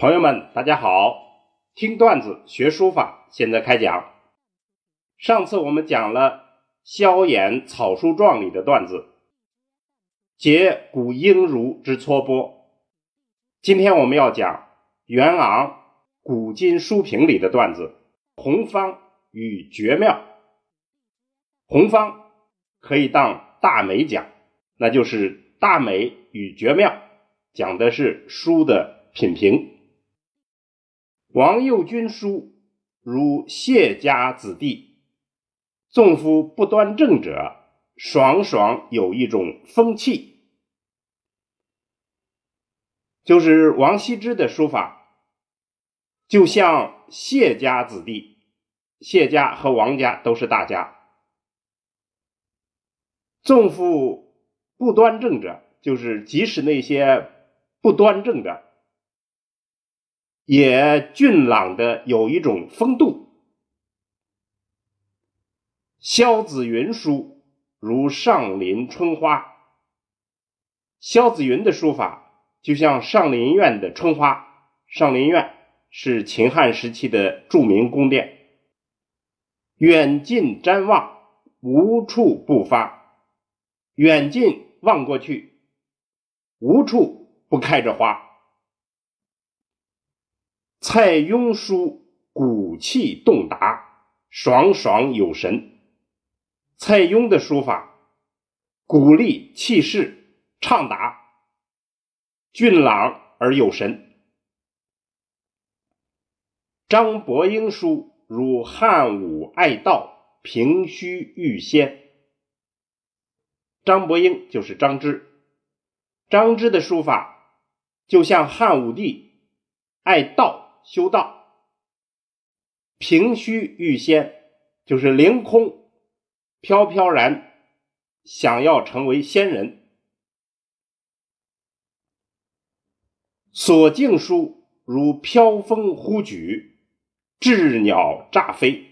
朋友们，大家好！听段子学书法，现在开讲。上次我们讲了萧衍草书状里的段子，结古应如之撮拨。今天我们要讲元昂古今书评里的段子，红方与绝妙。红方可以当大美讲，那就是大美与绝妙，讲的是书的品评。王右军书如谢家子弟，纵夫不端正者，爽爽有一种风气。就是王羲之的书法，就像谢家子弟，谢家和王家都是大家。纵夫不端正者，就是即使那些不端正的。也俊朗的有一种风度。萧子云书如上林春花。萧子云的书法就像上林苑的春花。上林苑是秦汉时期的著名宫殿。远近瞻望，无处不发。远近望过去，无处不开着花。蔡邕书骨气动达，爽爽有神。蔡邕的书法鼓励气势畅达，俊朗而有神。张伯英书如汉武爱道，平虚欲仙。张伯英就是张芝，张芝的书法就像汉武帝爱道。修道，平虚欲仙，就是凌空飘飘然，想要成为仙人。所敬书如飘风忽举，鸷鸟乍飞。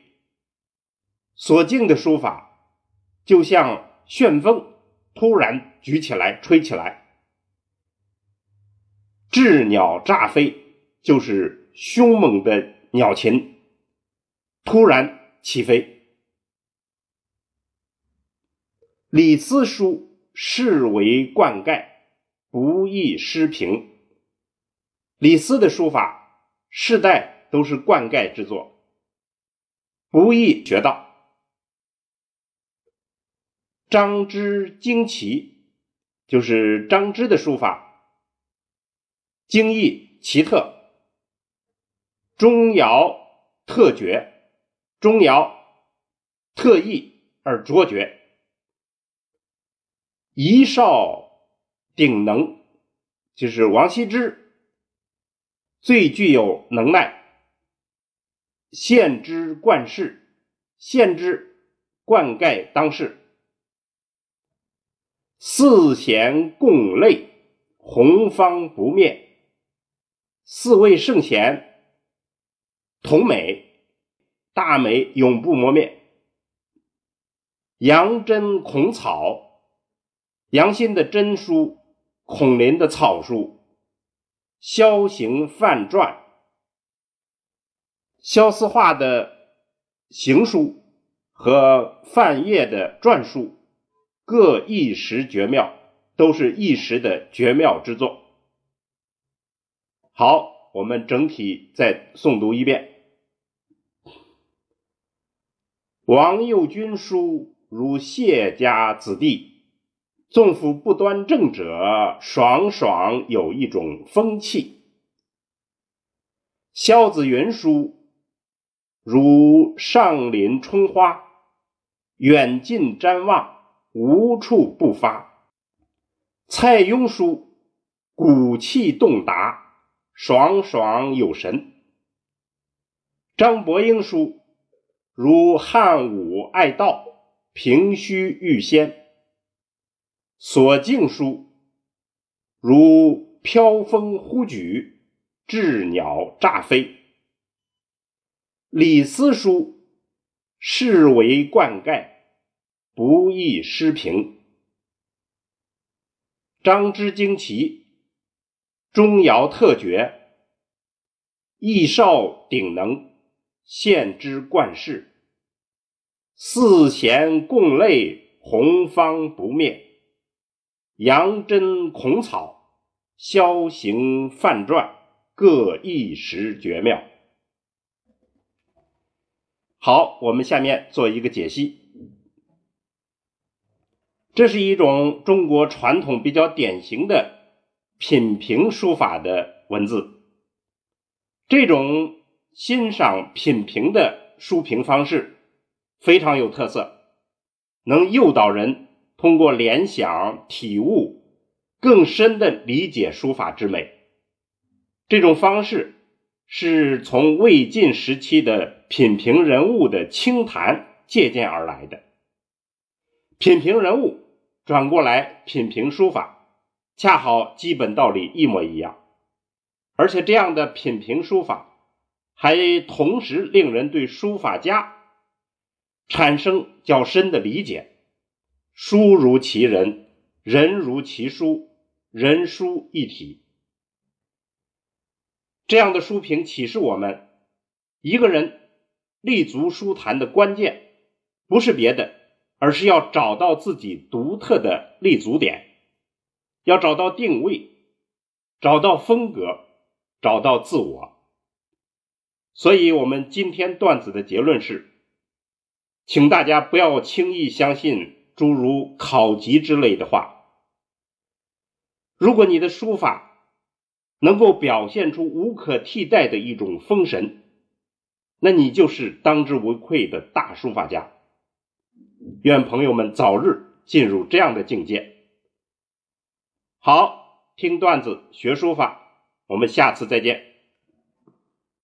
所敬的书法就像旋风，突然举起来，吹起来。鸷鸟乍飞，就是。凶猛的鸟禽突然起飞。李斯书视为灌溉，不易失平。李斯的书法世代都是灌溉之作，不易学到。张芝精奇，就是张芝的书法精异奇特。钟繇特绝，钟繇特异而卓绝。一少顶能，就是王羲之最具有能耐。献之冠世，献之灌溉当世。四贤共类，红方不灭。四位圣贤。同美，大美永不磨灭。杨真孔草，杨新的真书，孔林的草书，萧行范传，萧思化的行书和范晔的篆书，各一时绝妙，都是一时的绝妙之作。好。我们整体再诵读一遍：王右军书如谢家子弟，纵夫不端正者，爽爽有一种风气；萧子云书如上林春花，远近瞻望，无处不发；蔡邕书骨气动达。爽爽有神。张伯英书如汉武爱道，平虚欲仙。所敬书如飘风忽举，鸷鸟乍飞。李斯书世为灌溉，不易失平。张之惊奇。钟繇特绝，益少鼎能，献之冠世。四贤共类，红方不灭。杨真孔草，萧行范传，各一时绝妙。好，我们下面做一个解析。这是一种中国传统比较典型的品评书法的文字。这种欣赏品评的书评方式非常有特色，能诱导人通过联想体悟，更深的理解书法之美。这种方式。是从魏晋时期的品评人物的清谈借鉴而来的。品评人物转过来品评书法，恰好基本道理一模一样。而且这样的品评书法，还同时令人对书法家产生较深的理解。书如其人，人如其书，人书一体。这样的书评启示我们，一个人立足书坛的关键，不是别的，而是要找到自己独特的立足点，要找到定位，找到风格，找到自我。所以，我们今天段子的结论是，请大家不要轻易相信诸如考级之类的话。如果你的书法，能够表现出无可替代的一种风神，那你就是当之无愧的大书法家。愿朋友们早日进入这样的境界。好，听段子学书法，我们下次再见。